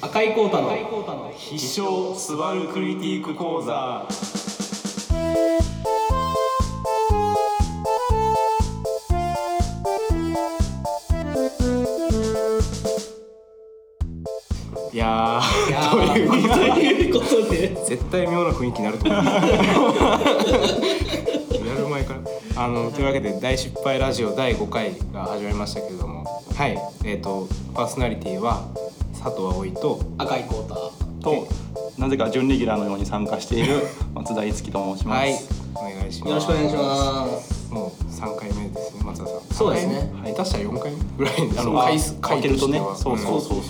赤いコータの必勝スバルクリティック講座。いやいやーということで。絶対妙な雰囲気になると思う。やる前から。あのというわけで大失敗ラジオ第5回が始まりましたけれどもはい。えっ、とパーソナリティは佐藤葵と赤いコータとなぜか準レギュラーのように参加している 松田樹と申します。はい。お願いします。よろしくお願いします。もう3回目ですね松田さん。そうですね。三回目？下手したら4回目ぐらいあのあ回数かけるとね。そうそうそうそう。そう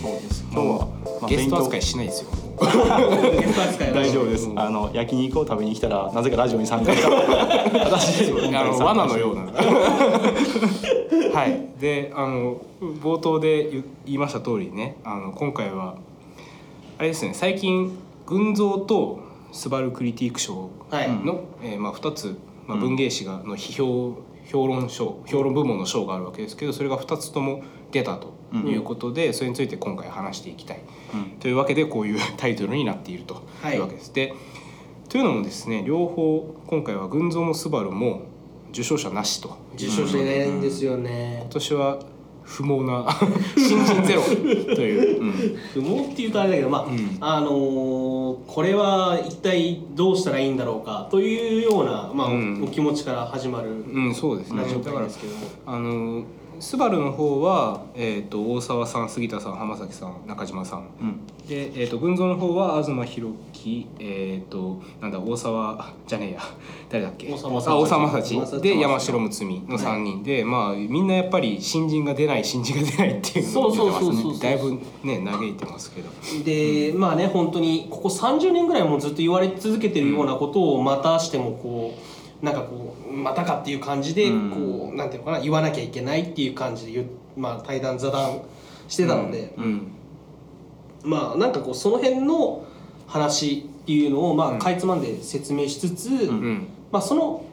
そうです。今日は、まあゲスト扱い勉しないですよ。強大丈夫です。あの焼肉を食べに来たらなぜかラジオに参加した。私あの罠のようなはい。であの冒頭で言言いました通りねあの今回はあれですね最近群像とスバルクリティック賞はい。の、えーまあ、2つ、まあ、文芸誌がの批評評論賞評論部門の賞があるわけですけどそれが2つとも出たということで、それについて今回話していきたい、うん。というわけでこういう タイトルになっているとはいいうわけです。でというのもですね両方今回は群像もスバルも受賞者なしと。受賞者いないんですよね。今年は不毛な 新人ゼロという、不毛っていうとあれだけどまあ、ん。あのーこれは一体どうしたらいいんだろうかというような、まあうん。お気持ちから始まるうん、そうですね。ラジオだから会ですけども、あのスバルの方は、えー、と大沢さん杉田さん浜崎さん中島さん。うん。で、えー、と群像の方は東博樹えっ、となんだ大沢じゃねえや。誰だっけ？大沢あ大沢正正知で山城睦美の3人。で、まあみんなやっぱり新人が出ない新人が出ないっていうのをてだいぶね嘆いてますけど。でまあね本当にここ30年ぐらいもうずっと言われ続けてるようなことをまたしてもこうなんかこうまたかっていう感じでうん。こうなんていうのかな言わなきゃいけないっていう感じでまあ、対談座談してたので、うん。まあなんかこうその辺の話っていうのをまうん。あかいつまんで説明しつつ、うんまあその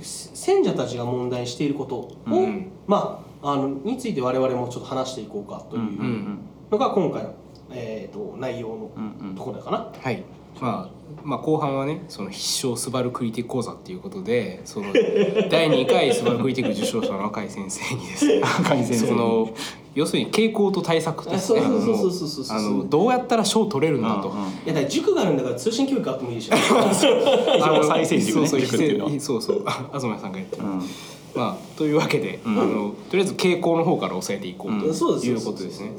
せ選者たちが問題していることを、うん。まああのについて我々もちょっと話していこうかというのが今回の、えー、と内容のところだかな。はい、まあ、まあ後半はねその必勝スバルクリティック講座っていうことでその 第2回スバルクリティック受賞者の赤井先生にですね 赤井先生その要するに傾向と対策ですねあのどうやったら賞取れるんだと。うんうん。いやだから塾があるんだから通信教育あってもいいでしょ。再生塾ねそうそうそうそう。あ東さんが言ってる、うん。まあというわけで、あのとりあえず傾向の方から抑えていこうということですね。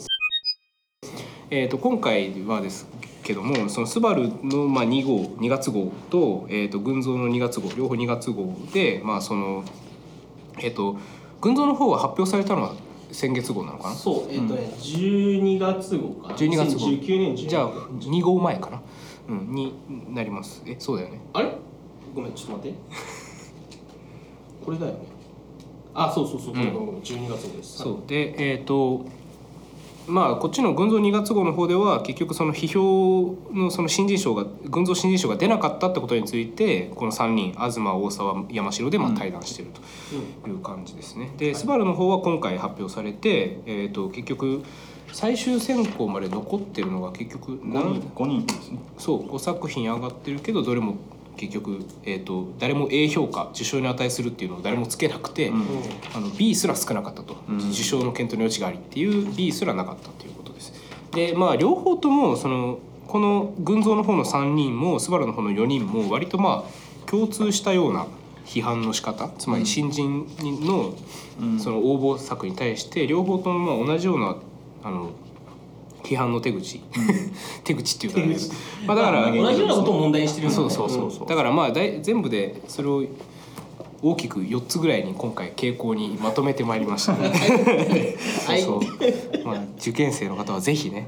えー、と今回はですけどもそのスバルの、まあ、2号2月号と,、えー、と群像の2月号両方2月号で、まあそのえー、と群像の方は発表されたのは先月号なのかな？そうえっ、とね、12月号かな？12月号。2019年12じゃあ2号前かな、うん、になります。えそうだよね。あれ？ごめんちょっと待って。これだよね。あそうそうそう、うん。12月号です。そう。でえっ、とまあこっちの群像2月号の方では結局その批評のその新人賞が群像新人賞が出なかったってことについてこの3人東大沢山城でまあ対談しているという感じですね。でスバルの方は今回発表されて、えー、と結局最終選考まで残ってるのが結局五何人五人ですね。そう5作品上がってるけどどれも結局、えー、と誰も A 評価受賞に値するっていうのを誰もつけなくて。うんあの B すら少なかったと、うん受賞の検討の余地がありっていう B すらなかったということです。でまあ両方ともそのこの群像の方の3人もスバルの方の4人も割とまあ共通したような批判の仕方つまり新人のうんその応募作に対して両方ともまあ同じようなあの批判の手口。手口っていうか、ね。まあ、だから、まあ同じようなことを問題にしてるそねうそうそうそう。だからまあだい全部でそれを大きく4つぐらいに今回傾向にまとめてまいりました、はい。そうそう。まあ受験生の方はぜひね、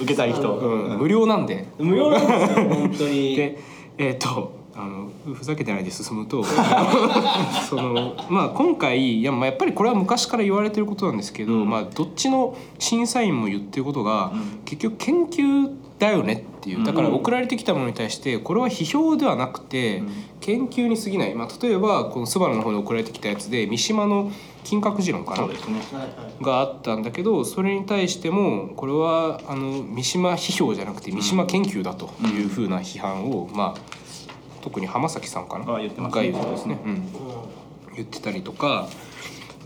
受けたい人。うん、無料なんで。無料なんですよ本当に。でえっ、とあのふざけてないで進むと そのまあ今回いや,、まあ、やっぱりこれは昔から言われてることなんですけど、うん。まあどっちの審査員も言ってることが、うん。結局研究だよねっていうだからうん送られてきたものに対してこれは批評ではなくて、うん。研究に過ぎない、まあ、例えばこのスバルの方に送られてきたやつで三島の金閣寺論かなね。があったんだけどそれに対してもこれはあの三島批評じゃなくて三島研究だというふうな批判を、まあ特に浜崎さんかな？あ言ってますが言うんですね、うん、う言ってたりとか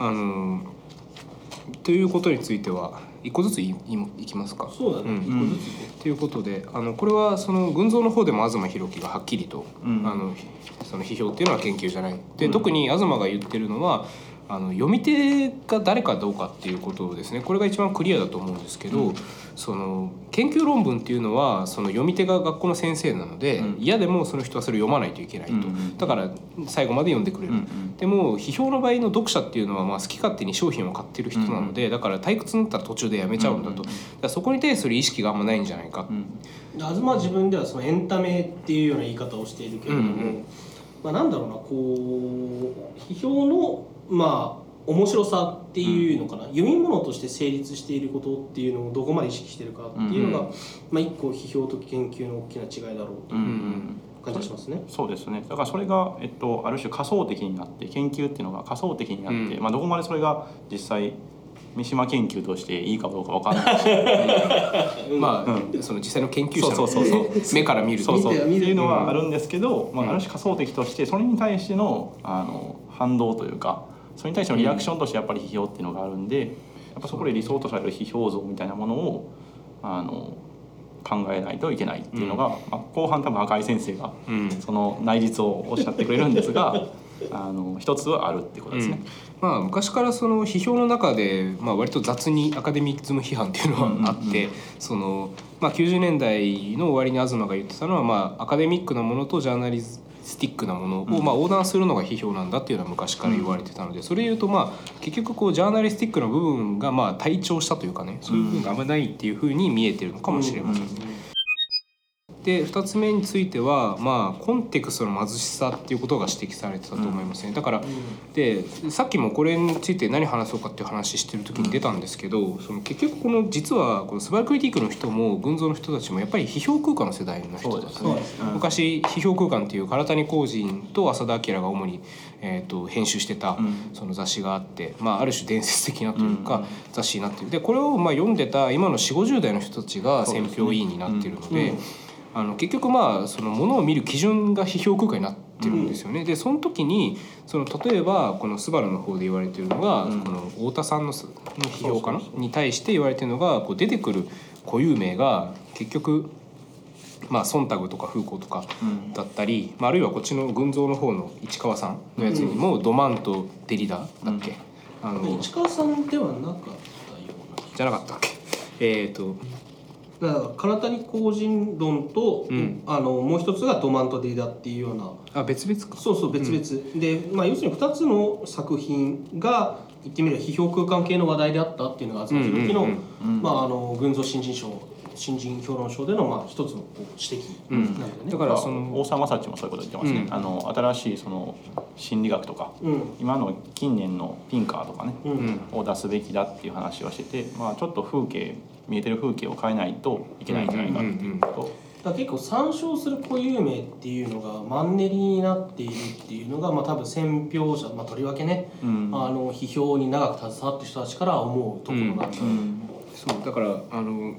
あのということについては一個ずつ言い言いいきますか？ん、。そうだね、うん。一個ずつねということであのこれはその群像の方でも東博樹がはっきりと、うん。あのその批評っていうのは研究じゃない。で、特に東が言ってるのはあの読み手が誰かどうかっていうことですね。これが一番クリアだと思うんですけど、その研究論文っていうのはその読み手が学校の先生なので、うん。嫌でもその人はそれを読まないといけないと、うんうんだから最後まで読んでくれる。うんうんでも批評の場合の読者っていうのはまあ好き勝手に商品を買ってる人なので、だから退屈になったら途中でやめちゃうんだと、うんうんうん。だそこに対する意識があんまないんじゃないか、うん。東は自分ではそのエンタメっていうような言い方をしているけれども、うんうん。まあ、なんだろうなこう批評のまあ面白さっていうのかな、読み物として成立していることっていうのをどこまで意識してるかっていうのが、うんまあ、一個批評と研究の大きな違いだろうと感じがしますね。そうですね。だからそれが、えっと、ある種仮想的になって研究っていうのが仮想的になって、うん。まあ、どこまでそれが実際三島研究としていいかどうかわかんないしまあ、うその実際の研究者そうそうそうの 目から見るとそうそう。っていうのはあるんですけど、まあ、うん。ある種仮想的としてそれに対してのあの反動というかそれに対してのリアクションとしてやっぱり批評っていうのがあるんでやっぱそこで理想とされる批評像みたいなものをあの考えないといけないっていうのが、まあ、後半多分赤井先生がうん。その内実をおっしゃってくれるんですが あの一つはあるってことですね。まあ、昔からその批評の中で、まあ、割と雑にアカデミズム批判っていうのはあって、うんそのまあ、90年代の終わりに東が言ってたのは、まあ、アカデミックなものとジャーナリスティックなものを、うん。まあ、横断するのが批評なんだっていうのは昔から言われてたので、それ言うと、まあ、結局こうジャーナリスティックな部分がまあ退調したというかねそういう部分があんまりないっていうふうに見えてるのかもしれません。で2つ目については、まあ、コンテクストの貧しさっていうことが指摘されてたと思いますね。だからでさっきもこれについて何話そうかっていう話してる時に出たんですけど、その結局この実はこのスバルクリティックの人も群像の人たちもやっぱり批評空間の世代の人だったそうです。うん。昔批評空間っていう唐谷公人と浅田明が主に、えー、と編集してたうん。その雑誌があって、まあ、ある種伝説的なといううん。か雑誌になってる。でこれをまあ読んでた今の4 5 0代の人たちが選評委員になってるので。うんあの結局まあそのものを見る基準が批評空間になってるんですよね。でその時にその例えばこの「スバルの方で言われてるのが、うん。この太田さんのすの批評かな？そうそうそう。に対して言われてるのがこう出てくる固有名が結局まあソンタグとかフーコーとかうん。だったり、まあ、あるいはこっちの群像の方の市川さんのやつにも、ドマンとデリダだっけ、あの市川さんではなかったようなじゃなかったっけ？えっ、とだから唐谷公人論と、うん。あのもう一つがドマントデイダっていうような。あ別々か。そうそう別々、で、まあ、要するに2つの作品が言ってみれば批評空間系の話題であったっていうのが東博樹の群像新人賞新人評論賞でのまあ一つのこう指摘なんだよね。だからその大沢雅治もそういうこと言ってますね、うんあの新しいその心理学とかうん。今の近年のピンカーとかね、うん。うんを出すべきだっていう話をしてて、まあ、ちょっと風景見えてる風景を変えないといけないんじゃないかっていうこと、だ結構参照する固有名っていうのがマンネリになっているっていうのが、まあ、多分選評者、まあ、とりわけね、うん。あの批評に長く携わってる人たちから思うところなんだろう、そう。だからあの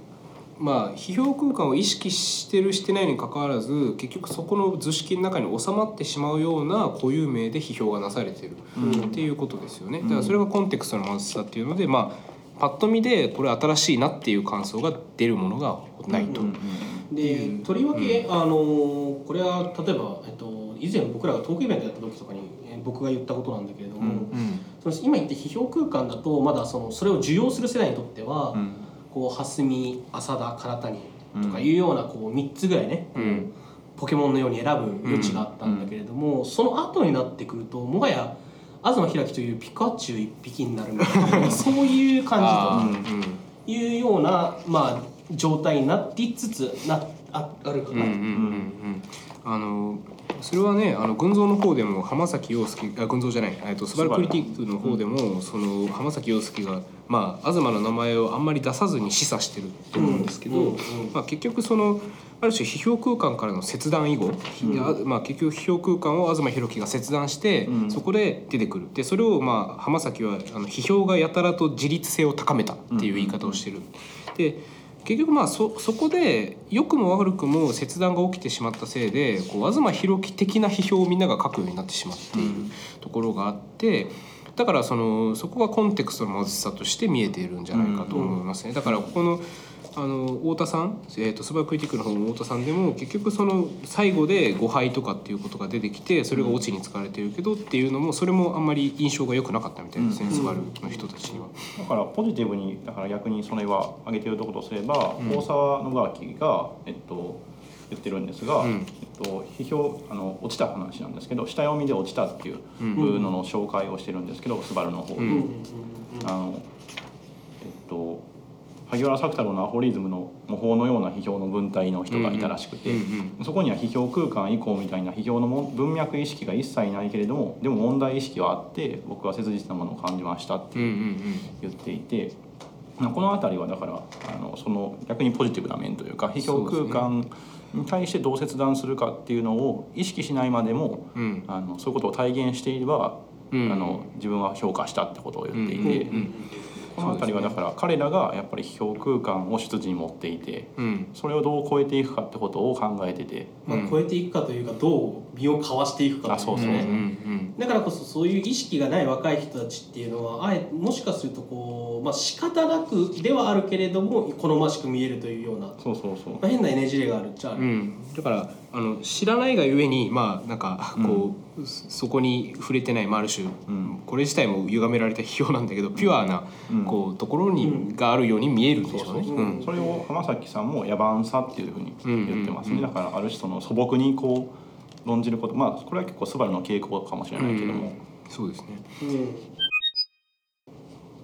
まあ批評空間を意識してるしてないにかかわらず結局そこの図式の中に収まってしまうような固有名で批評がなされてる。うん。っていうことですよね。だからそれがコンテクストの貧しさっていうのでまあパッと見でこれ新しいなっていう感想が出るものがないと。うんでとりわけ、あのこれは例えば、えっと、以前僕らがトークイベントやった時とかにえー僕が言ったことなんだけれども、うんうん。その今言った批評空間だとまだそのそれを受容する世代にとっては、うんこう蓮見浅田唐谷とかいうようなこう3つぐらいね、うん。ポケモンのように選ぶ余地があったんだけれども、その後になってくるともはや東開というピカチュウ一匹になるみたいなそういうあ感じというような、まあ、状態になりつつなああるかな、うんうんうんうん。あのそれはねあの群像の方でも浜崎陽介あ群像じゃないえっとスバルクリティックの方でも、その浜崎陽介がまあ東の名前をあんまり出さずに示唆してると思うんですけど、うんうんまあ、結局そのある種批評空間からの切断以後、いやまあ、結局批評空間を東博樹が切断して、うん。そこで出てくる。でそれをまあ浜崎はあの批評がやたらと自立性を高めたっていう言い方をしてる。で結局まあそそこで良くも悪くも切断が起きてしまったせいでこう東博樹的な批評をみんなが書くようになってしまっているところがあってだからそのそこがコンテクストの貧しさとして見えているんじゃないかと思いますね。だからここのあの太田さん、えー、とスバクリティックの方の太田さんでも結局その最後で誤配とかっていうことが出てきてそれがオチに使われてるけどっていうのもそれもあんまり印象が良くなかったみたいですね、スバルの人たちには。だからポジティブにだから逆にそれは挙げてるところとすれば、大沢信明が、えっと、言ってるんですが、うん。えっと、批評あの落ちた話なんですけど下読みで落ちたっていうのの紹介をしてるんですけど、スバルの方。で、うん。あのえっと萩原作太郎のアフォリズムの模倣のような批評の文体の人がいたらしくて、そこには批評空間以降みたいな批評のも文脈意識が一切ないけれどもでも問題意識はあって僕は切実なものを感じましたって言っていて、まあこの辺りはだからあのその逆にポジティブな面というか批評空間に対してどう切断するかっていうのを意識しないまでもうん。うんあのそういうことを体現していれば、うん。あの自分は評価したってことを言っていて、うんうんこの辺りはだから彼らがやっぱり批評空間を出自に持っていてうん。それをどう超えていくかってことを考えてて。まあ、超えていくかというかどう身をかわしていくかあそうそううんう。ね。んだからこそそういう意識がない若い人たちっていうのはあえもしかするとこう、まあ仕方なくではあるけれども好ましく見えるというような、まそうそうそう。あ、変なねじれがあるっちゃある、うん、だからあの知らないがゆえにまあなんかこう、そこに触れてない、まあ、ある種、ん。これ自体も歪められた批評なんだけどピュアな、うん。こうところに、があるように見えるんでしょうね。それを浜崎さんも野蛮さっていうふうに言ってますね、うんうんだからある種その素朴にこう論じることまあこれは結構スバルの傾向かもしれないけども、そうですね。うん。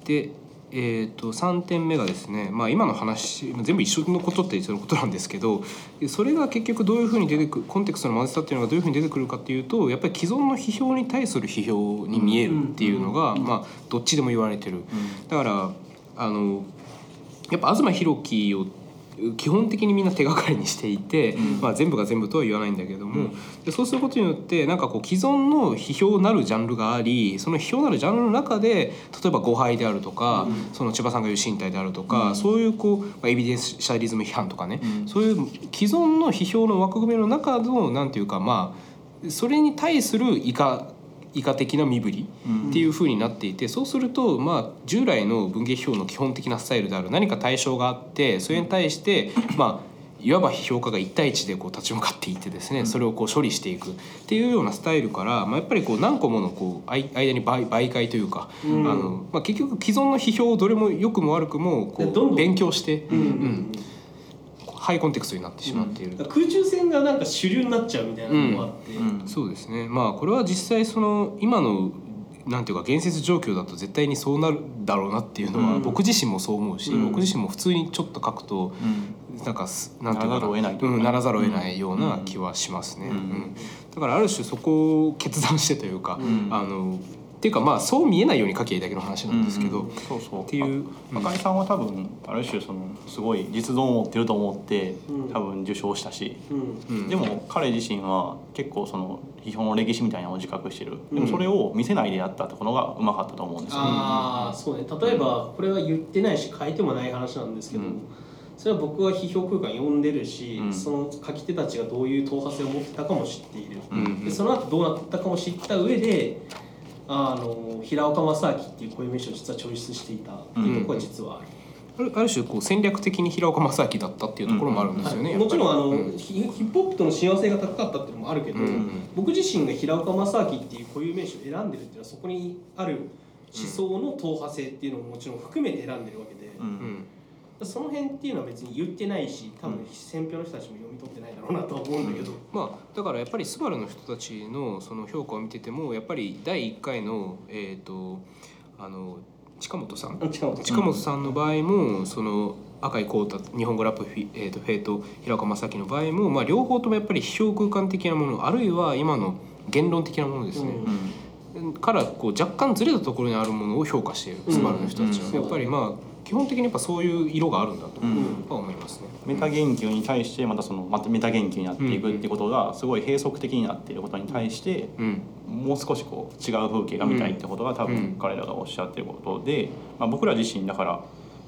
で、えー、と3点目がですね、まあ、今の話全部一緒のことって一緒のことなんですけどそれが結局どういうふうに出てくるコンテクストの貧しさっていうのがどういうふうに出てくるかっていうとやっぱり既存の批評に対する批評に見えるっていうのが、まあ、どっちでも言われてる。だからあのやっぱ東博樹を基本的にみんな手がかりにしていて、まあ、全部が全部とは言わないんだけども、でそうすることによってなんかこう既存の批評なるジャンルがありその批評なるジャンルの中で例えば誤配であるとか、その千葉さんが言う身体であるとか、そういうこう、まあ、エビデンスシャリズム批判とかね、そういう既存の批評の枠組みの中のなんていうかまあそれに対する以下以下的な身振りっていう風になっていて、そうするとまあ従来の文芸批評の基本的なスタイルである何か対象があってそれに対してまあいわば批評家が1対1でこう立ち向かっていってですねそれをこう処理していくっていうようなスタイルから、まあ、やっぱりこう何個ものこう間間に媒媒介というか、あのまあ、結局既存の批評をどれも良くも悪くもこうん。勉強して、うん。うんハイコンテクストになってしまっている。だから空中戦がなんか主流になっちゃうみたいなのもあって、うん。そうですね。まあこれは実際その今のなんていうか現実状況だと絶対にそうなるだろうなっていうのは、うん。僕自身もそう思うし、うん。僕自身も普通にちょっと書くと、なんかすなんていうかならざるを得ないうか。うん、ならざるを得ないような気はしますね、うん。うん。だからある種そこを決断してというか、うん。あのっていうかまあそう見えないように書きゃいいだけの話なんですけど、うんそうそう。っていうあ赤井さんは多分ある種そのすごい実存を持ってると思ってうん。多分受賞したし、うん。うん。でも彼自身は結構その批評の歴史みたいなのを自覚してる。でもそれを見せないでやったってことがうまかったと思うんですよ。ね。ああそうね。例えばこれは言ってないし書いてもない話なんですけど、うん。それは僕は批評空間読んでるし、うん。その書き手たちがどういう党派性を持ってたかも知っている、うん。でその後どうなったかも知った上であの平岡正明っていう固有名詞を実はチョイスしていたっていうところが実はある。あるある種こう戦略的に平岡正明だったっていうところもあるんですよね、はい。もちろんあの、うんヒヒップホップとの親和性が高かったっていうのもあるけど、うん。僕自身が平岡正明っていう固有名詞を選んでるっていうのはそこにある思想の党派性っていうのももちろん含めて選んでるわけで、うん。うん。その辺っていうのは別に言ってないし多分選票の人たちも取ってないだろうなとは思うんだけど、まあ、だからやっぱりスバルの人たちのその評価を見ててもやっぱり第1回の,、えー、とあの近本さん。近本さん。の場合もその赤井浩太日本語ラップフィ,、えー、とフェイト平岡正樹の場合も、まあ、両方ともやっぱり批評空間的なものあるいは今の言論的なものですね、からこう若干ずれたところにあるものを評価しているスバルの人たちは、うん。やっぱりまあ基本的にやっぱそういう色があるんだとうん。は思いますね。メタ言及に対してまたそのまたメタ言及になっていくってことがすごい閉塞的になっていることに対してうん。もう少しこう違う風景が見たいってことが多うん。分彼らがおっしゃってることで、まあ、僕ら自身だから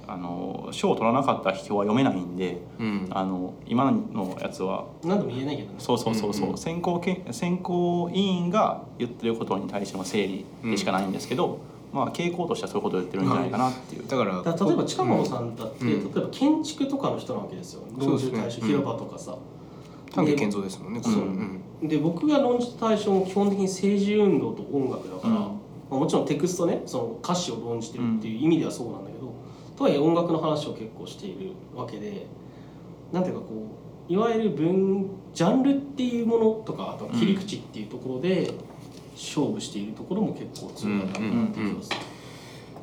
あの賞を取らなかった批評は読めないんでうん。あの今のやつは何とも言えないけどね。そうそうそうそう、うんうん。選考け選考委員が言ってることに対しての整理でしかないんですけど、まあ傾向としてはそういうことを言ってるんじゃないかなっていう。だからだから例えば近本さんだって、うん。例えば建築とかの人なわけですよ。論じる対象、そうですね広場とかさ、丹下健三ですもんね。そう。うん。で僕が論じた対象も基本的に政治運動と音楽だから、うん。まあ、もちろんテクストねその歌詞を論じてるっていう意味ではそうなんだけど、とはいえ音楽の話を結構しているわけでなんていうかこういわゆる文ジャンルっていうものとかあとは切り口っていうところで勝負しているところも結構強いかなっていう気がする。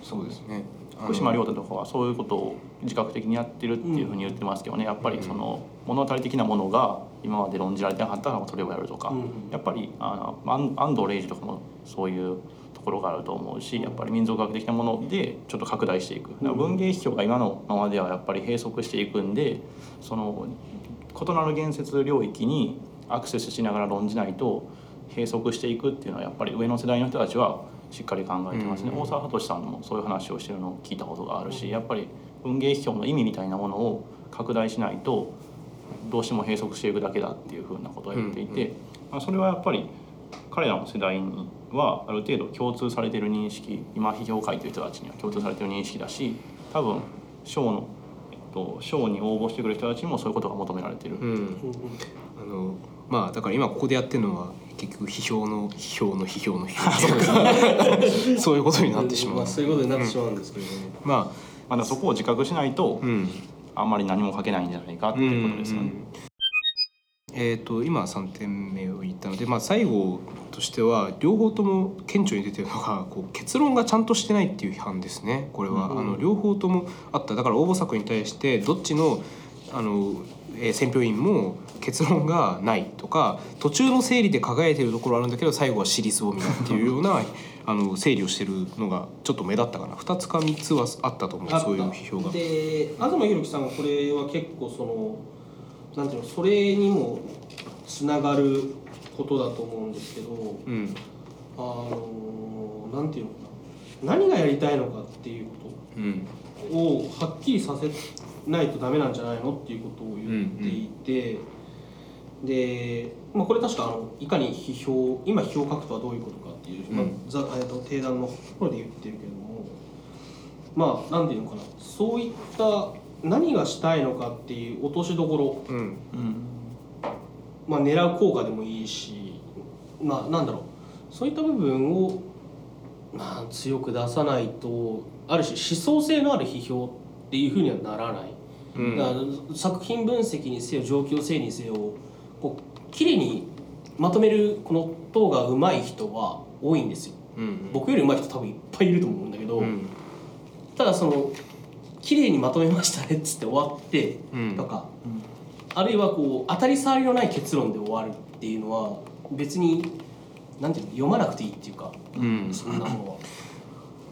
そうですね。福島亮太とかはそういうことを自覚的にやってるっていうふうに言ってますけどね。やっぱりその物語的なものが今まで論じられてなかったからそれをやるとか、うん。やっぱりあの安安藤礼二とかもそういうところがあると思うしやっぱり民族学的なものでちょっと拡大していく。文芸批評が今のままではやっぱり閉塞していくんでその異なる言説領域にアクセスしながら論じないと閉塞していくっていうのはやっぱり上の世代の人たちはしっかり考えてますね、うん大沢聡さんもそういう話をしてるのを聞いたことがあるしやっぱり文芸批評の意味みたいなものを拡大しないとどうしても閉塞していくだけだっていうふうなことを言っていて、まあ、それはやっぱり彼らの世代にはある程度共通されている認識今批評を書いてる人たちには共通されている認識だし多分賞の、えっと、賞に応募してくる人たちにもそういうことが求められている。うん。うん。うん。あのまあだから今ここでやってるのは結局批評の批評の批評の批評 そういうことになってしまう。まあ、そういうことになってしまうんですけどね。まあまあ、だからそこを自覚しないとうん。あんまり何も書けないんじゃないかっていうことですよね。えー、と今3点目を言ったので、まあ、最後としては両方とも顕著に出てるのがこう結論がちゃんとしてないっていう批判ですねこれは、うんあの両方ともあっただから応募作に対してどっちのあの、えー選評員も結論がないとか途中の整理で輝いてるところあるんだけど最後は私立を見たっていうような あの整理をしてるのがちょっと目立ったかな。2つか3つはあったと思うそういう批評が。で東博樹さんがこれは結構そのなんていうのそれにもつながることだと思うんですけどうん。あのなんていうのかな。何がやりたいのかっていうこうん。とをはっきりさせないとダメなんじゃないのっていうことを言っていて、で、まあ、これ確かあのいかに批評今批評を書くとはどういうことかっていう、まあうんざえっと定談のところで言ってるけれどもまあなんていうのかなそういった何がしたいのかっていう落としどころうん。うん。まあ、狙う効果でもいいし、まあ、なんだろう。そういった部分を、まあ、強く出さないとある種思想性のある批評っていうふうにはならない、うん。だから作品分析にせよ状況整理にせよこう綺麗にまとめるこの党が上手い人は多いんですよ。うん。僕より上手い人多分いっぱいいると思うんだけど、うん。ただその綺麗にまとめましたねっつって終わってうん。とか、あるいはこう当たり障りのない結論で終わるっていうのは別になんていうの読まなくていいっていうか、うん。そんなものは。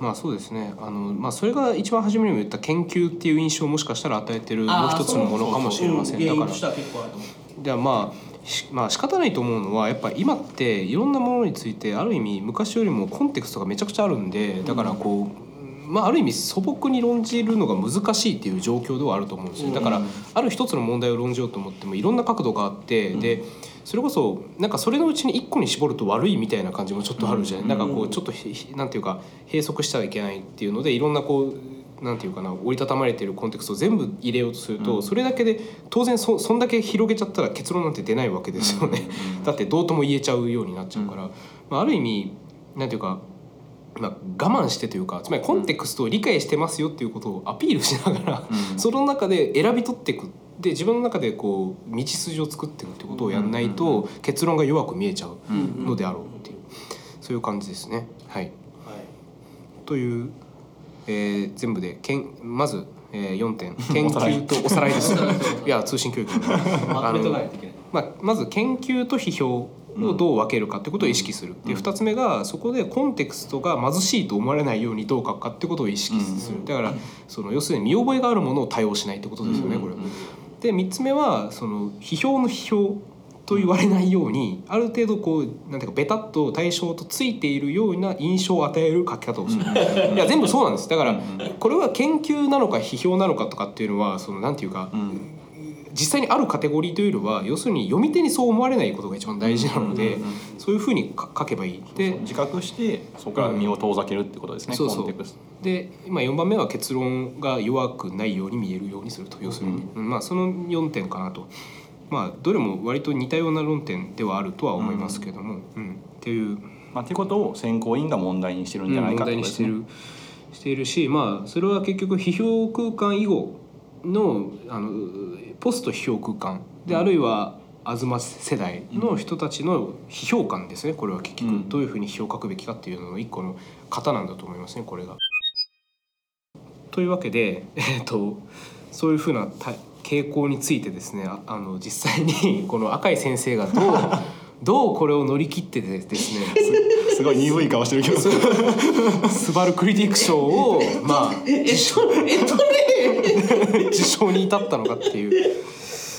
まあそうですね。あの、まあ、それが一番初めにも言った研究っていう印象をもしかしたら与えてるもう一つのものかもしれません。だからうん原因としては結構あると思う。ではまあしまあ仕方ないと思うのはやっぱ今っていろんなものについてある意味昔よりもコンテクストがめちゃくちゃあるんでだからこう、まあ、ある意味素朴に論じるのが難しいっていう状況ではあると思うんですよ。だからある一つの問題を論じようと思ってもいろんな角度があって、でそれこそなんかそれのうちに一個に絞ると悪いみたいな感じもちょっとあるじゃない、なんかこうちょっとなんていうか閉塞しちゃいけないっていうのでいろんなこうなんていうかな折りたたまれてるコンテクストを全部入れようとすると、それだけで当然そそんだけ広げちゃったら結論なんて出ないわけですよね。だってどうとも言えちゃうようになっちゃうから、まあ、ある意味なんていうか、まあ、我慢してというかつまりコンテクストを理解してますよっていうことをアピールしながら、その中で選び取っていくで自分の中でこう道筋を作っていくってことをやんないと結論が弱く見えちゃうのであろうっていうそういう感じですね。はい、はい。というえー全部でけんまず、えー、4点。研究とおさらいです。いや通信教育の。まとめとかないといけない。まあ、まず研究と批評をどう分けるかってことを意識する、で2つ目がそこでコンテクストが貧しいと思われないようにどう書くかってことを意識する、だからその要するに見覚えがあるものを多用しないってことですよね、これ。は。で3つ目はその批評の批評と言われないようにある程度こうなんていうかベタっと対象とついているような印象を与える書き方をする、いや全部そうなんです。だからこれは研究なのか批評なのかとかっていうのはそのなんていうか、実際にあるカテゴリーというよりは要するに読み手にそう思われないことが一番大事なので、そういうふうにか書けばいい。で自覚してそこから身を遠ざけるってことですね、そうそう。で、まあ、4番目は結論が弱くないように見えるようにすると要するに、うんまあその4点かなと。まあどれも割と似たような論点ではあるとは思いますけども、うんっていう。まあっていうことを選考委員が問題にしてるんじゃないかとね。にしてる。しているしまあそれは結局批評空間以後のあのポスト批評空間で、あるいは東世代の人たちの批評感ですね。これは結局、うん。どういうふうに批評を書くべきかっていうのの一個の型なんだと思いますね。これが。というわけで、えっとそういうふうなた傾向についてですねああの実際に この赤井先生がどう どうこれを乗り切ってですねすごい鈍い顔してるけど。スバルクリティック賞をまあえっとえっとね 受賞に至ったのかっていう。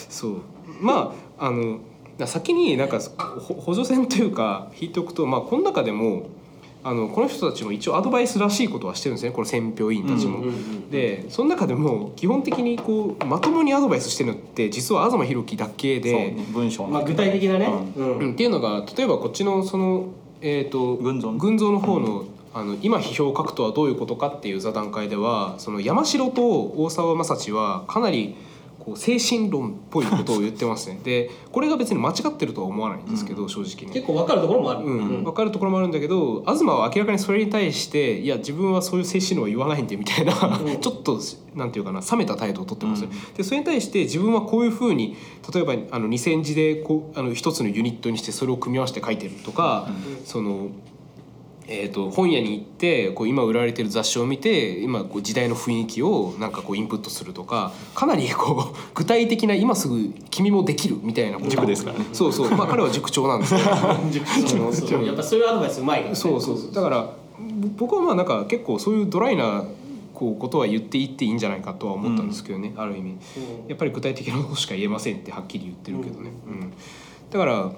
そう。まああのだ先になんかほ補助線というか引いておくとまあこの中でもあのこの人たちも一応アドバイスらしいことはしてるんですね。この選評委員たちも。うんうんうんでその中でも基本的にこうまともにアドバイスしてるのって実は東博樹だけそうで、ね文章のまあ具体的なね。うん。うん。っていうのが例えばこっちのそのえっ、と群像群像の方の,、あの今批評を書くとはどういうことかっていう座談会ではその山城と大沢正知はかなりこう精神論っぽいことを言ってますね。でこれが別に間違ってるとは思わないんですけど、正直ね。結構分かるところもある。うん、分かるところもあるんだけど東は明らかにそれに対していや自分はそういう精神論は言わないんでみたいな、うん。ちょっとなんていうかな冷めた態度をとってます、うん。でそれに対して自分はこういうふうに例えばあの2,000字でこうあの一つのユニットにしてそれを組み合わせて書いてるとか、その。えー、と本屋に行ってこう今売られてる雑誌を見て今こう時代の雰囲気をなんかこうインプットするとかかなりこう 具体的な今すぐ君もできるみたいなこと。塾ですからね。そうそう。まあ彼は塾長なんですけど。そうそう。やっぱそういうアドバイスうまいからね。そうそうだからぼ僕はまあなんか結構そういうドライなこうことは言っていっていいんじゃないかとは思ったんですけどね、ある意味。う。んやっぱり具体的なことしか言えませんってはっきり言ってるけどね、うん。だから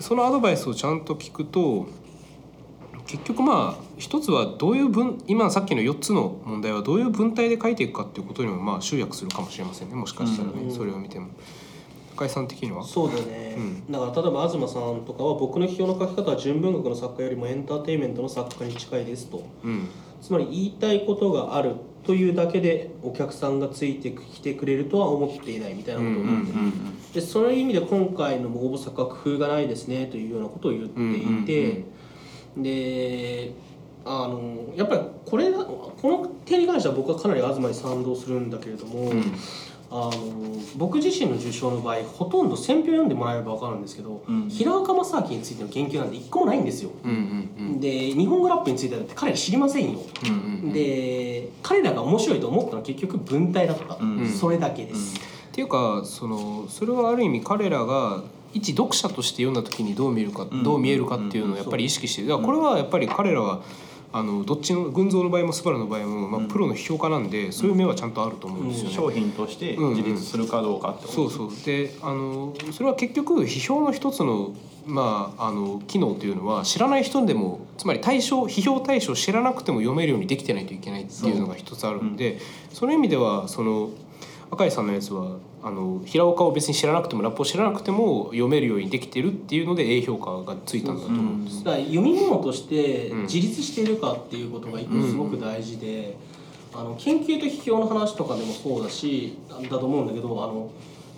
そのアドバイスをちゃんと聞くと結局まあ一つはどういう文今さっきの4つの問題はどういう文体で書いていくかっていうことにもまあ集約するかもしれませんね。もしかしたらね、うんそれを見ても。高井さん的には？そうだね、うん。だから例えば東さんとかは僕の批評の書き方は純文学の作家よりもエンターテインメントの作家に近いですと。うん。つまり言いたいことがあるというだけでお客さんがついてきてくれるとは思っていないみたいなことを思ってる、でそういう意味で今回の応募作は工夫がないですねというようなことを言っていて、であのやっぱりこれこの点に関しては僕はかなり東に賛同するんだけれども、あの僕自身の受賞の場合ほとんど選評読んでもらえれば分かるんですけど、うん。平岡正明についての研究なんて一個もないんですよ。うんうんうん。で日本語ラップについてだって彼ら知りませんよ。うんうんで彼らが面白いと思ったのは結局文体だった、うん。それだけです。っていうかそのそれはある意味彼らが一読者として読んだ時にどう見るか、ん。どう見えるかっていうのをやっぱり意識してるだからこれはやっぱり彼らはあのどっちの群像の場合もスバルの場合も、まあ、プロの批評家なんで、そういう目はちゃんとあると思うんですよね。商品として自立するかどうかってこと。そうそう。であのそれは結局批評の一つの,、まあ、あの機能というのは知らない人でもつまり対象批評対象を知らなくても読めるようにできてないといけないっていうのが一つあるんでその意味ではその赤井さんのやつはあの平岡を別に知らなくてもラップを知らなくても読めるようにできてるっていうので A 評価がついたんだと思うんです。だから読み物としてうん。自立しているかっていうことが一個すごく大事で、あの研究と批評の話とかでもそうだしだと思うんだけどあの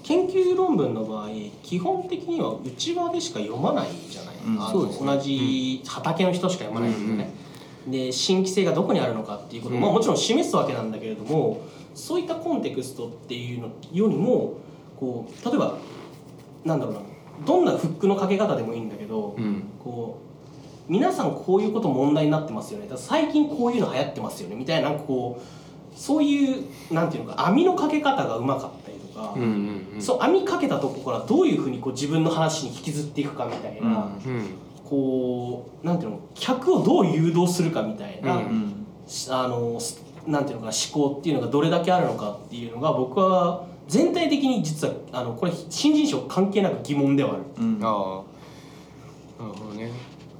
研究論文の場合基本的には内輪でしか読まないじゃない、うん。ね。同じ畑の人しか読まないんだよね。で新規性がどこにあるのかっていうことを、うんまあ、もちろん示すわけなんだけれどもそういったコンテクストっていうのよりもこう例えばなんだろうなどんなフックのかけ方でもいいんだけど、うん。こう皆さんこういうこと問題になってますよね。最近こういうの流行ってますよね。みたいななんかこうそういうなんていうのか網のかけ方がうまかったりとか、うんうんうん。そう網かけたとこからどういうふうにこう自分の話に引きずっていくかみたいな、うんこうなんていうの客をどう誘導するかみたいな、うんうん。しあのすなんていうのかな思考っていうのがどれだけあるのかっていうのが僕は全体的に実はあのこれ新人賞関係なく疑問ではある。うん。ああ。なるほどね。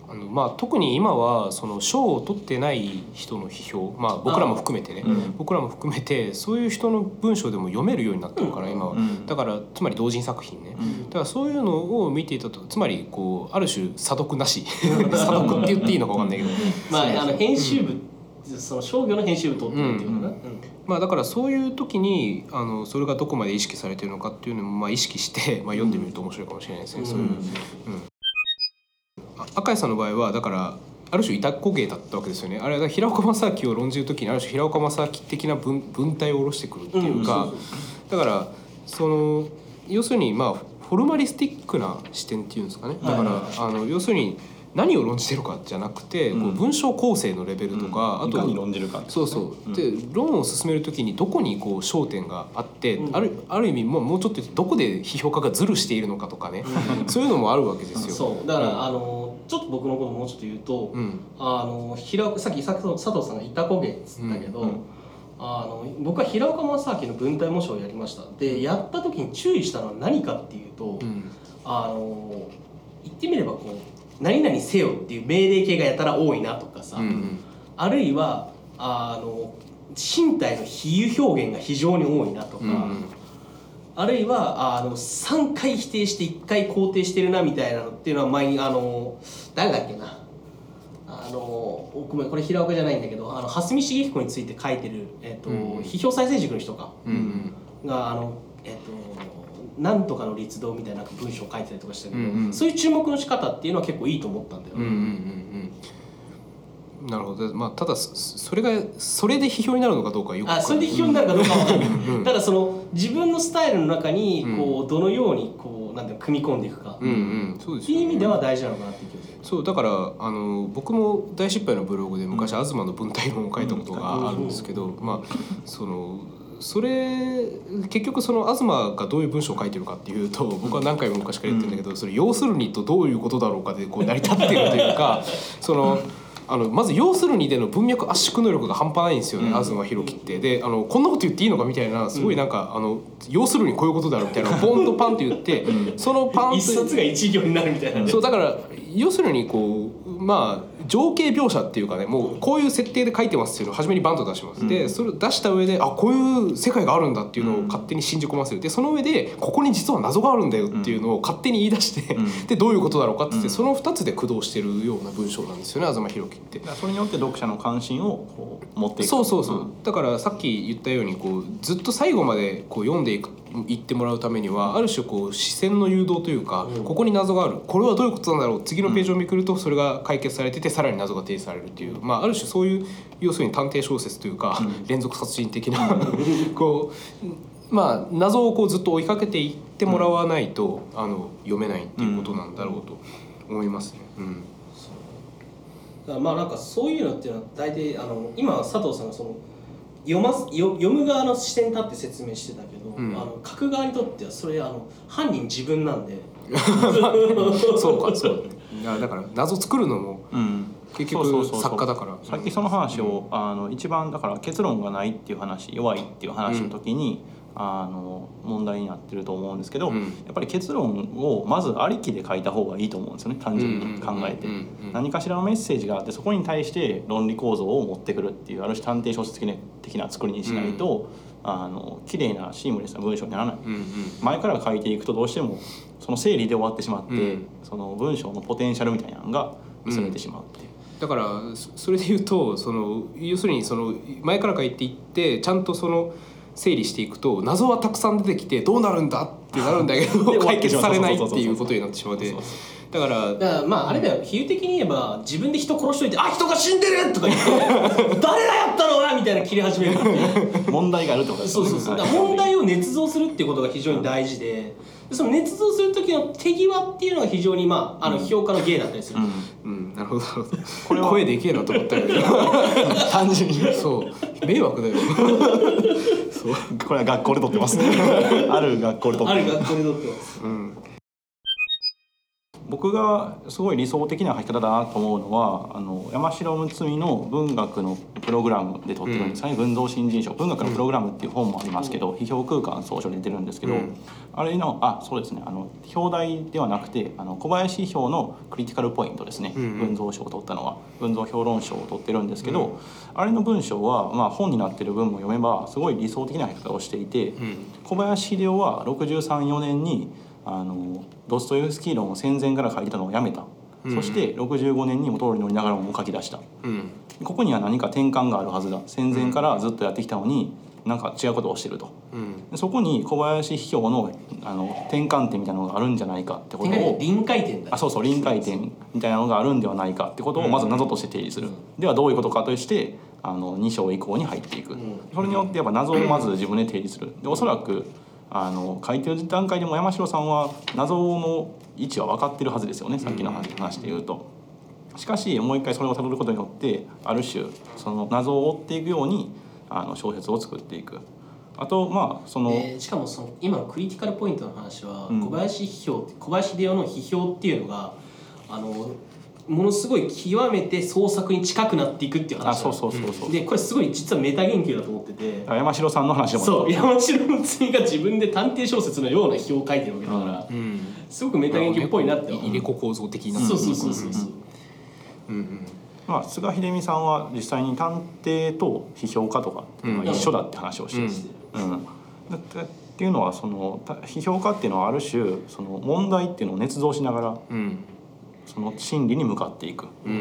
あのまあ特に今はその賞を取ってない人の批評。まあ僕らも含めてね、うん。僕らも含めてそういう人の文章でも読めるようになってるから、今は、うんだからつまり同人作品ね、うん。だからそういうのを見ていたとつまりこうある種査読なし。査読って言っていいのか分かんないけど。まあ、あの編集部、その商業の編集部取ってるっていうまあだからそういう時にあのそれがどこまで意識されてるのかっていうのもまあ意識して、まあ、読んでみると面白いかもしれないですね、そういう。あ赤井さんの場合はだからある種板こ芸だったわけですよね。あれは平岡正明を論じる時にある種平岡正明的な文文体を下ろしてくるっていうか、だからその要するにまあフォルマリスティックな視点っていうんですかね。だから、あの要するに何を論じてるかじゃなくて、こううん文章構成のレベルとか、あと論じるかそうそう、うん。で論を進める時にどこにこう焦点があって、うん。あるある意味もうもうちょっとどこで批評家がズルしているのかとかね、そういうのもあるわけですよ。そう。だから、うん。あのちょっと僕のこともうちょっと言うと、うん。あの平岡さっき佐藤佐藤さんが「いたこげ」っつったけど、あの僕は平岡正明の文体模写をやりました。でやった時に注意したのは何かっていうと、うん。あの言ってみればこう「何々せよ」っていう命令形がやたら多いなとかさ、うんあるいはあの身体の比喩表現が非常に多いなとか、うんうん。あるいはあの3回否定して1回肯定してるなみたいなのっていうのは前にあの誰だっけな。あのおごめんこれ平岡じゃないんだけどあの蓮見茂彦について書いてる、えっとうん批評再生塾の人か。うんうん。があのえっとなんとかの立道みたいな文章を書いてたりとかしたけど、うんうん。そういう注目の仕方っていうのは結構いいと思ったんだよね。うんうんうんうん。なるほど。まあただそそれがそれで批評になるのかどうかはよくわあそれで批評になるかどうかは分かんない、うんただその自分のスタイルの中にこうどのようにこうなんていうの組み込んでいくか、うんうん。そうですっていう意味ではは大事なのかなっていう気がする。そうだからあの僕も大失敗のブログで昔、東の文体論を書いたことがあるんですけど、まあそのそれ結局その東がどういう文章を書いてるかっていうと 僕は何回も昔から言ってるんだけど、それ要するにとどういうことだろうかでこう成り立ってるというか その。あのまず要するにでの文脈圧縮能力が半端ないんですよね、うん東博樹ってであのこんなこと言っていいのかみたいなすごいなんか、あの要するにこういうことだろうみたいなポンとパンって言って、そのパンと一冊が一行になるみたいなね。そうだから要するにこうまあ情景描写っていうかねもうこういう設定で書いてますっていうのを初めにバンと出します、でそれを出した上であこういう世界があるんだっていうのを勝手に信じ込ませる。でその上でここに実は謎があるんだよっていうのを勝手に言い出して、うん。でどういうことだろうかっつって、うん。その2つで駆動してるような文章なんですよね東博樹って。それによって読者の関心をこう持っていく。そうそうそう、ん。だからさっき言ったようにこうずっと最後までこう読んでいくいってもらうためにはある種こう視線の誘導というか、うん。ここに謎がある。これはどういうことなんだろう。次のページをめくるとそれが解決されててさらに謎が提示されるっていう、まあ、ある種そういう要するに探偵小説というか、うん。連続殺人的な こうまあ謎をこうずっと追いかけていってもらわないと、あの読めないっていうことなんだろうと思いますね。うん。まあなんかそういうのっていうのは大体あの今佐藤さんがその読ますよ読む側の視点に立って説明してたけど、うん。あの書く側にとってはそれあの犯人自分なんで。そうかそういやだから謎作るのもうん。結局作家だから。さっきその話を、あの一番だから結論がないっていう話弱いっていう話の時に、あの問題になってると思うんですけど、うん。やっぱり結論をまずありきで書いた方がいいと思うんですよね単純に考えてうんうんうんうん。何かしらのメッセージがあってそこに対して論理構造を持ってくるっていうある種探偵小説的な的な作りにしないと、あの綺麗なシームレスな文章にならない。うんうん。前から書いていくとどうしてもその整理で終わってしまって、うん。その文章のポテンシャルみたいなのが薄れてしまうって。いう。だからそそれで言うとその要するにその前から書いていってちゃんとその整理していくと謎はたくさん出てきてどうなるんだってなるんでだけど 解決されないっていうことになってしまうでだからだからまああれだよ。比喩的に言えば自分で人殺しといて「あ人が死んでる!」とか言って「誰がやったの？は!」みたいな切れ始める 問題があるってことですそうそうそう。だはい。から問題を捏造するっていうことが非常に大事で。でその捏造する時の手際っていうのが非常にまああの評価の芸だったりする、うん。なるほどなるほど。これは。声でけえなと思ったけど。単純に。そう。迷惑だよ。そう。これは学校で撮ってますある学校で撮ってます。ある学校でとってます。うん僕がすごい理想的な書き方だなと思うのはあの山城睦美の文学のプログラムで撮ってるんですね、群像新人賞。文学のプログラムっていう本もありますけど、批評空間総書で出てるんですけど、うん。あれのあそうですね。あの表題ではなくてあの小林批評のクリティカルポイントですね、群像賞を取ったのは。群像評論賞を取ってるんですけど、あれの文章は、まあ、本になってる文も読めばすごい理想的な書き方をしていて、うん。小林秀夫は634年にあのドストエフスキー論を戦前から書いてたのをやめた、うん。そして65年に元通り乗りながらも書き出した。うん。ここには何か転換があるはずだ。戦前からずっとやってきたのになんか違うことをしてると。うん。でそこに小林批評のあの転換点みたいなのがあるんじゃないかってことを臨界点だ。あそうそう臨界点みたいなのがあるんではないかってことをまず謎として提示する、ではどういうことかとしてあの2章以降に入っていく、ん。それによってやっぱ謎をまず自分で提示する。でおそらくあの書いてる段階でも山城さんは謎の位置は分かってるはずですよねさっきの話で言うと。しかしもう一回それをたどることによってある種その謎を追っていくようにあの小説を作っていく。あとまあその、でしかもその今のクリティカルポイントの話は、うん小林批評小林秀夫の批評っていうのがあのものすごい極めて創作に近くなっていくっていう話あそうそうそうそう、でこれすごい実はメタ言及だと思ってて。山城さんの話でもそう山城睦美が自分で探偵小説のような批評を書いてるわけだから、うん。すごくメタ言及っぽいなって入れ子構造的な。そうそうそうそうそう。うんうんまあ、菅秀美さんは実際に探偵と批評家とか一緒だって話をしてる、うん。だってっていうのはそのた批評家っていうのはある種その問題っていうのを捏造しながらうんその真理に向かっていく、うん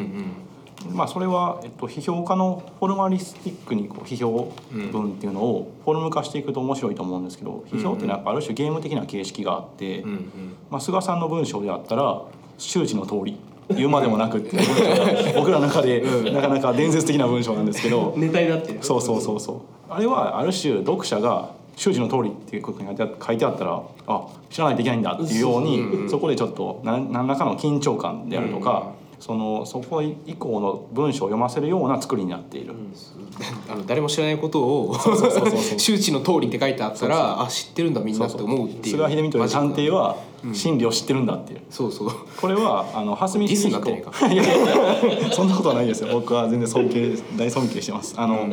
うん。まあ、それは、えっと、批評家のフォルマリスティックにこう批評文っていうのをフォルム化していくと面白いと思うんですけど批評っていうのはやっぱある種ゲーム的な形式があって、うんうん。まあ、菅さんの文章であったら周知の通り言うまでもなくって 僕らの中でなかなか伝説的な文章なんですけど。ネタになってる。そうそうそうそう。あれはある種読者が周知の通りっていうことに書いてあったらあ知らないといけないんだっていうようにうんうんそこでちょっと何何らかの緊張感であるとかそのそこ以降の文章を読ませるような作りになっている。あの誰も知らないことをそうそうそうそう 周知の通りって書いてあったらあ知ってるんだみんなって思うっていう。菅秀美という探偵はうん。真理を知ってるんだっていう。そうそう。これはあの蓮見ディスに茂なってないか彦いやいや。そんなことはないですよ。僕は全然尊敬大尊敬してます。あの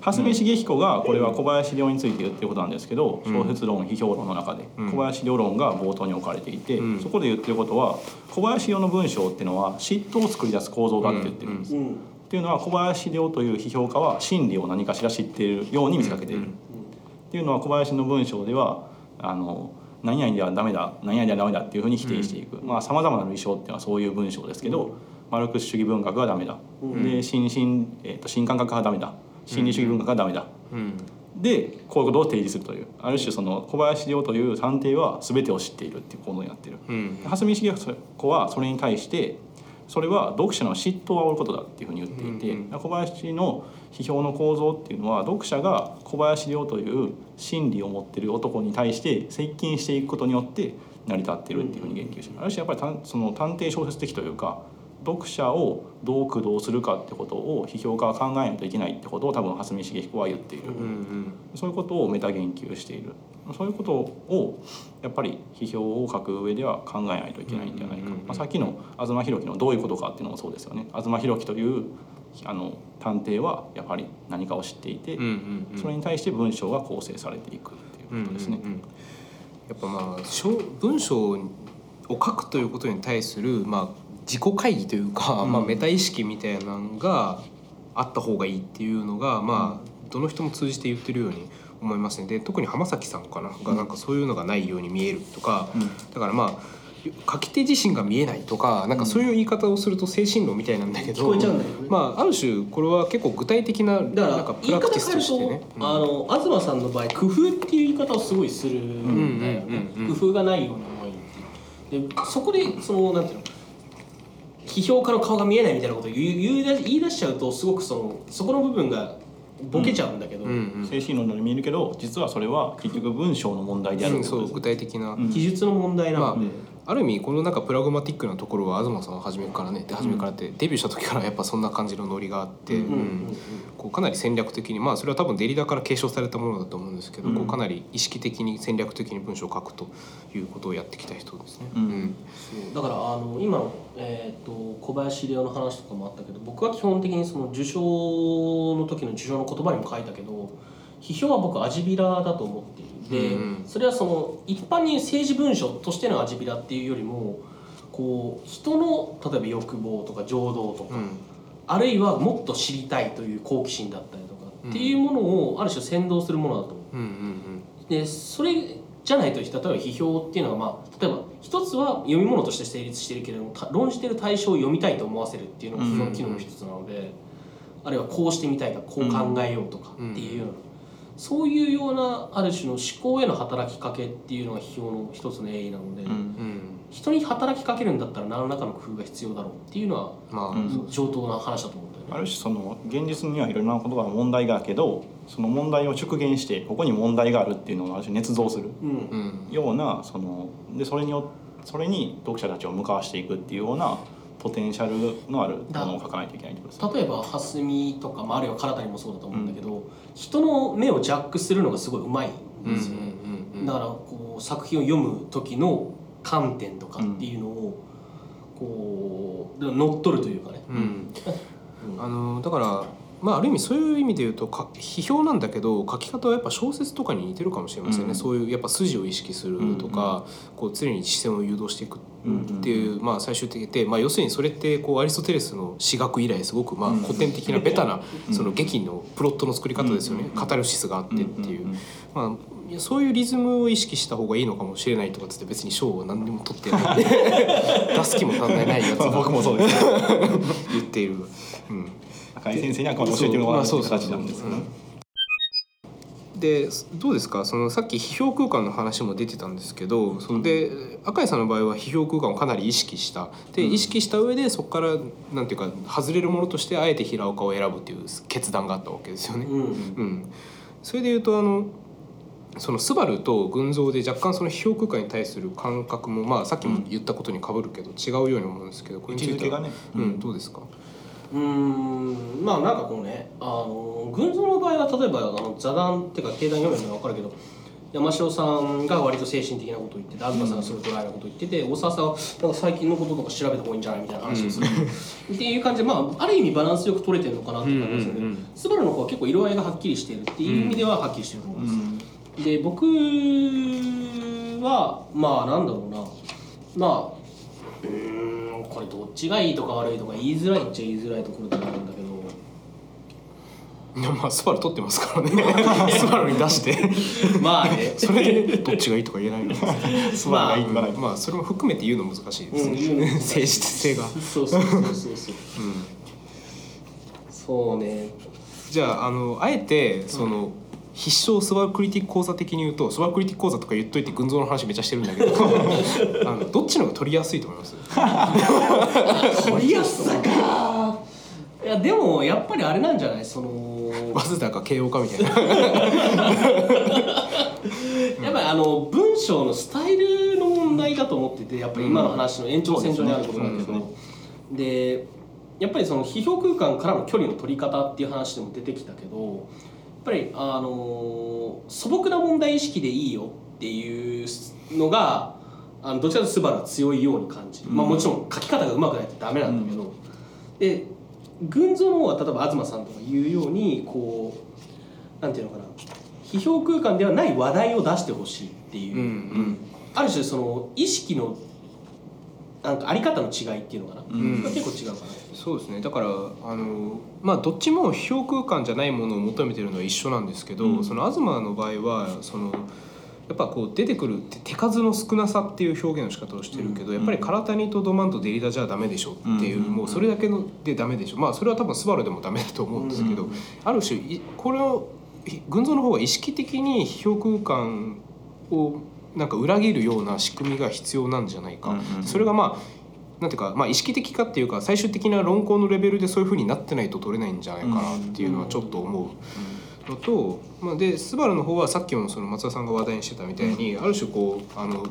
蓮見茂彦がこれは小林陵について言ってることなんですけど小説論批評論の中でうん。小林陵論が冒頭に置かれていてうん。そこで言ってることは小林陵の文章っていうのは嫉妬を作り出す構造だって言ってるんです。うん。っていうのは小林陵という批評家は真理を何かしら知っているように見せかけている、っていうのは小林の文章ではあの何々ではダメだ何々ではダメだっていうふうに否定していく、まあさまざまな類章っていうのはそういう文章ですけど、マルクス主義文学はダメだ、うん。で新新、えー、と新感覚派はダメだ。心理主義文学はダメだ、うん。でこういうことを提示するというある種その小林亮という探偵は全てを知っているっていう行動になっている。うん。蓮見茂子はそれに対してそれは読者の嫉妬を煽ることだっていうふうに言っていて、うんうん小林の批評の構造っていうのは読者が小林亮という心理を持っている男に対して接近していくことによって成り立っているっていうふうに言及してる。ある種やっぱりたんその探偵小説的というか読者をどう駆動するかってことを批評家は考えないといけないってことを多分蓮見茂彦は言っている。うんうん。そういうことをメタ言及している。そういうことをやっぱり批評を書く上では考えないといけないんじゃないか、うんうんうんまあ、さっきの東博樹のどういうことかっていうのもそうですよね。東博樹というあの探偵はやっぱり何かを知っていて、うんうんうん。それに対して文章が構成されていくっていうことですね。うんうんうん。やっぱまあ小文章を書くということに対する、まあ、自己会議というか、うん。まあ、メタ意識みたいなのがあった方がいいっていうのが、まあ、どの人も通じて言ってるように思いますね。で特に浜崎さんかながなんかそういうのがないように見えるとか、うん。だからまあ書き手自身が見えないとかなんかそういう言い方をすると精神論みたいなんだけど、うんね。まあ、ある種これは結構具体的なだからなんかプ言い方ラクティスと、としてね。うん。あの東さんの場合工夫っていう言い方をすごいするんだよね、工夫がないように思いでそこでそのなんていうの批評家の顔が見えないみたいなことを言い出言い出しちゃうとすごくそのそこの部分がボケちゃうんだけど、うん。うん。精神論のように見えるけど実はそれは結局文章の問題であるってことですうん。そう具体的な、ん。技術の問題なので、ある意味このなんかプラグマティックなところは東さんは初めからねで初めからって、デビューした時からやっぱそんな感じのノリがあって、うんうんうん。こうかなり戦略的にまあそれは多分デリダから継承されたものだと思うんですけど、うん。こうかなり意識的に戦略的に文章を書くということをやってきた人ですね。うん。そう。だからあの今の、えー、と小林亮の話とかもあったけど僕は基本的にその受賞の時の受賞の言葉にも書いたけど批評は僕味びらだと思っているで、うんそれはその一般に政治文書としての味びらっていうよりもこう人の例えば欲望とか情動とか、うん。あるいはもっと知りたいという好奇心だったりとかっていうものをある種先導するものだと思う。うんうんでそれじゃないと例えば批評っていうのはまあ例えば一つは読み物として成立してるけれどもた論じてる対象を読みたいと思わせるっていうのが批評の機能の一つなので、あるいはこうしてみたいとかこう考えようとかっていうような、そういうようなある種の思考への働きかけっていうのが批評の一つの栄意なので、うんうん人に働きかけるんだったら何らかの工夫が必要だろうっていうのはまあ、上等な話だと思うんだよね。ある種その現実にはいろんなことが問題があるけどその問題を縮減してここに問題があるっていうのをある種捏造するうんうんようなそのでそれによそれに読者たちを向かわしていくっていうようなポテンシャルのあるものを書かないといけないってことですね。例えば蓮見とか、まあ、あるいは唐谷もそうだと思うんだけど、人の目をジャックするのがすごいうまいんですよね、うんうんうんだからこう作品を読む時の観点とかっていうのをこう乗っ取るというかね、うん。うん。あのだからまあある意味そういう意味で言うとか批評なんだけど書き方はやっぱ小説とかに似てるかもしれませんね、うんそういうやっぱ筋を意識するとか、こう常に視線を誘導していくっていう、まあ、最終的で、まあ、要するにそれってこうアリストテレスの詩学以来すごくまあうん古典的なベタなうんその劇のプロットの作り方ですよね、うんカタルシスがあってっていう。んんん。まあそういうリズムを意識した方がいいのかもしれないとかつって別に賞を何にも取ってない 出す気も考えないやつ 僕もそうです。言っている。うん赤井先生にはあくまで教えてもらうってそいうう。形なんですね。でどうですか？そのさっき批評空間の話も出てたんですけどそので赤井さんの場合は批評空間をかなり意識した。で意識した上でそこからなんていうか外れるものとしてあえて平岡を選ぶっていう決断があったわけですよね。うんうん、それでいうとあのそのスバルと群像で若干その批評空間に対する感覚も、まあ、さっきも言ったことにかぶるけど違うように思うんですけどこれについては。ね。うん、どうですか？うーん。まあなんかこうねあの群像の場合は例えばあの座談っていうか定談読めるのは分かるけど山城さんが割と精神的なことを言ってて東さんがすごいドライなことを言ってて大沢さんはなんか最近のこととか調べた方がいいんじゃないみたいな話をする、っていう感じで、まあ、ある意味バランスよく取れてるのかなっていう感じがするけど、うんうんうん。スバルの方は結構色合いがはっきりしてるっていう意味でははっきりしてると思います、うんで僕はまあなんだろうな。まあうーんこれどっちがいいとか悪いとか言いづらいっちゃ言いづらいところではあるんだけど。いやまあスバル取ってますからね。スバルに出して。まあね。それでどっちがいいとか言えないの スバルがいいんかないまあそれも含めて言うの難しいですね、うん。言うの難しい性が、そうそうそうそうそうう。ん、そうね。じゃああのあえてその、必勝スバルクリティック講座的に言うとスバルクリティック講座とか言っといて群像の話めっちゃしてるんだけど あのどっちの方が取りやすいと思います？取りやすさか。いやでもやっぱりあれなんじゃない？その早稲田か慶応かみたいな。やっぱりあの文章のスタイルの問題だと思っててやっぱり今の話の延長線上にあることなんだけそうど、でやっぱりその批評空間からの距離の取り方っていう話でも出てきたけどぱりあの素朴な問題意識でいいよっていうのがあのどちらかというとスバルは強いように感じる、まあ、うんもちろん書き方がうまくないとダメなんだけど、で群像の方は例えば東さんとか言うようにこうなんていうのかな。批評空間ではない話題を出してほしいっていう、うんうん。ある種その意識のなんかあり方の違いっていうのかな、うん。が結構違うかな。そうですね。だからあのまあどっちも批評空間じゃないものを求めてるのは一緒なんですけど、うん。その東の場合はそのやっぱこう出てくる手手数の少なさっていう表現の仕方をしてるけど、うん。やっぱり唐谷とドマンとデリダじゃダメでしょっていう、うん。もうそれだけのでダメでしょ。まあそれは多分スバルでもダメだと思うんですけど、うん。ある種いこれをい群像の方は意識的に批評空間をなんか裏切るような仕組みが必要なんじゃないか、それがまあなんていうか、まあ、意識的かっていうか最終的な論考のレベルでそういうふうになってないと取れないんじゃないかなっていうのはちょっと思う。のと、まあ、でスバルの方はさっきもその松田さんが話題にしてたみたいに、ある種こうあの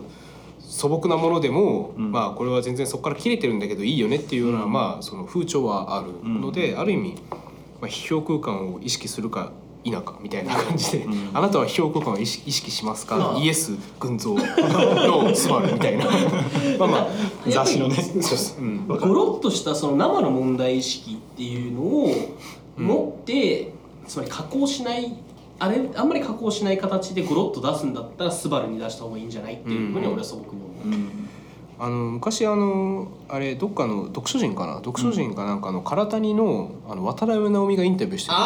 素朴なものでも、うん。まあこれは全然そこから切れてるんだけどいいよねっていうような、うん。まあその風潮はあるので、ある意味、まあ、批評空間を意識するか否かみたいな感じで、うん。あなたは批評空間を意識しますか、まあ。イエス群像のスバルみたいな。まあまあ雑誌のね。ゴロッとしたその生の問題意識っていうのを持って、つまり加工しないあれあんまり加工しない形でゴロッと出すんだったらスバルに出した方がいいんじゃないっていうふうに俺は素朴に思う、うんあの昔あのあれどっかの読書人かな？読書人かなんかの唐谷のあの渡辺直美がインタビューしてるや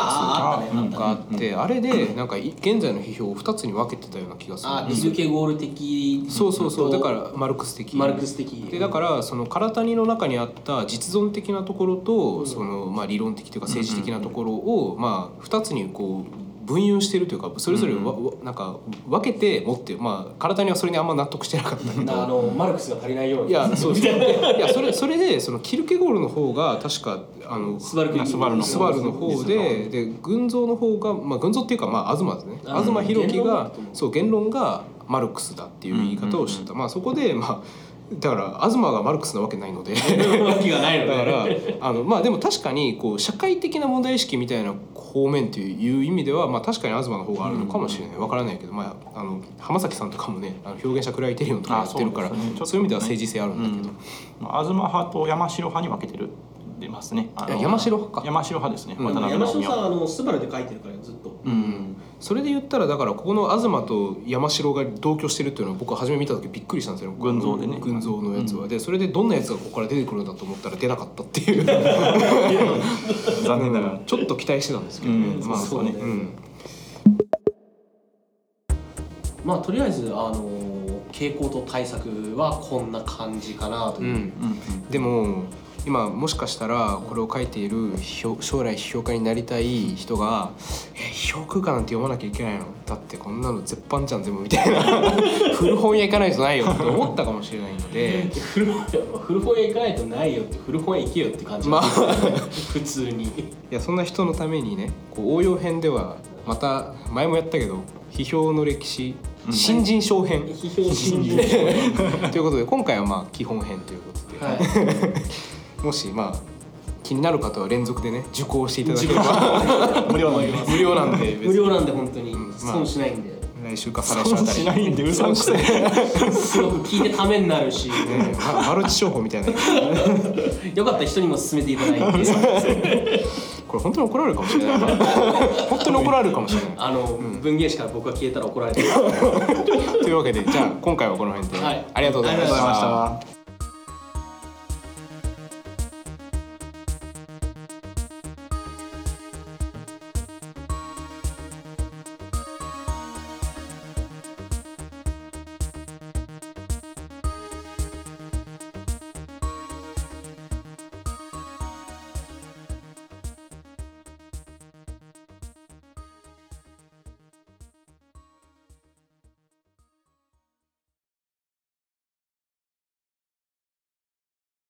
つがあって、あれでなんかい現在の批評を2つに分けてたような気がするあディルケゴール的そうそうそう。だと？からマルクス的。マルクス的。でだからその唐谷の中にあった実存的なところと、うん。そのまあ理論的というか政治的なところを、まあ2つにこう分有してるというかそれぞれなんか分けて持ってまあ唐谷はそれにあんま納得してなかったけど。あのマルクスが足りないように。いやそう いやそれそれでそのキルケゴールの方が確かあのスバルクスバルのスバルの方でで群像の方が、まあ、群像っていうか、まあ、東ですねあ東博樹がそう言論がマルクスだっていう言い方をしてた、まあそこでまあだから東がマルクスなわけないので。わけがないので。だからあのまあでも確かにこう社会的な問題意識みたいな方面という意味では、まあ、確かに東の方があるのかもしれない。わからないけど、まあ、あの浜崎さんとかもねあの表現者クライテリオンとかやってるからねね。そういう意味では政治性あるんだけど。まあ東派と山城派に分けてる出ますね。山城派か。山城派ですね、うん。山城さんあのスバルで書いてるからずっと。うん、それで言ったらだからここの東と山城が同居してるっていうのは僕は初め見た時びっくりしたんですよ。群像でね。群像のやつは、でそれでどんなやつがここから出てくるんだと思ったら出なかったっていう。残念ながらちょっと期待してたんですけどね、うん。まあそうね。うん。まあとりあえずあの傾向と対策はこんな感じかなという、うん。うん。でも今もしかしたらこれを書いている将来批評家になりたい人が「え批評空間なんて読まなきゃいけないの？だってこんなの絶版じゃん全部」みたいな。古本屋行かないとないよって思ったかもしれないので。古本屋行かないとないよって古本屋行けよって感じ、まあ。普通に。いやそんな人のためにねこう応用編ではまた前もやったけど批評の歴史うん。新人賞編、批評新人 ということで今回はまあ基本編ということで、はいもしまあ気になる方は連続でね受講していただければ 無料なんで。無料なんで無料なんで本当に。まあ損しないんで、来週か再来週あたり。損しないんで嘘くせえ。すごく聞いてためになるし、ねまマルチ商法みたいな。よかったら人にも勧めていただいて。これ本当に怒られるかもしれない本当に怒られるかもしれない。あの、文芸誌から僕が消えたら怒られてる。というわけでじゃあ今回はこの辺で、はい。ありがとうございました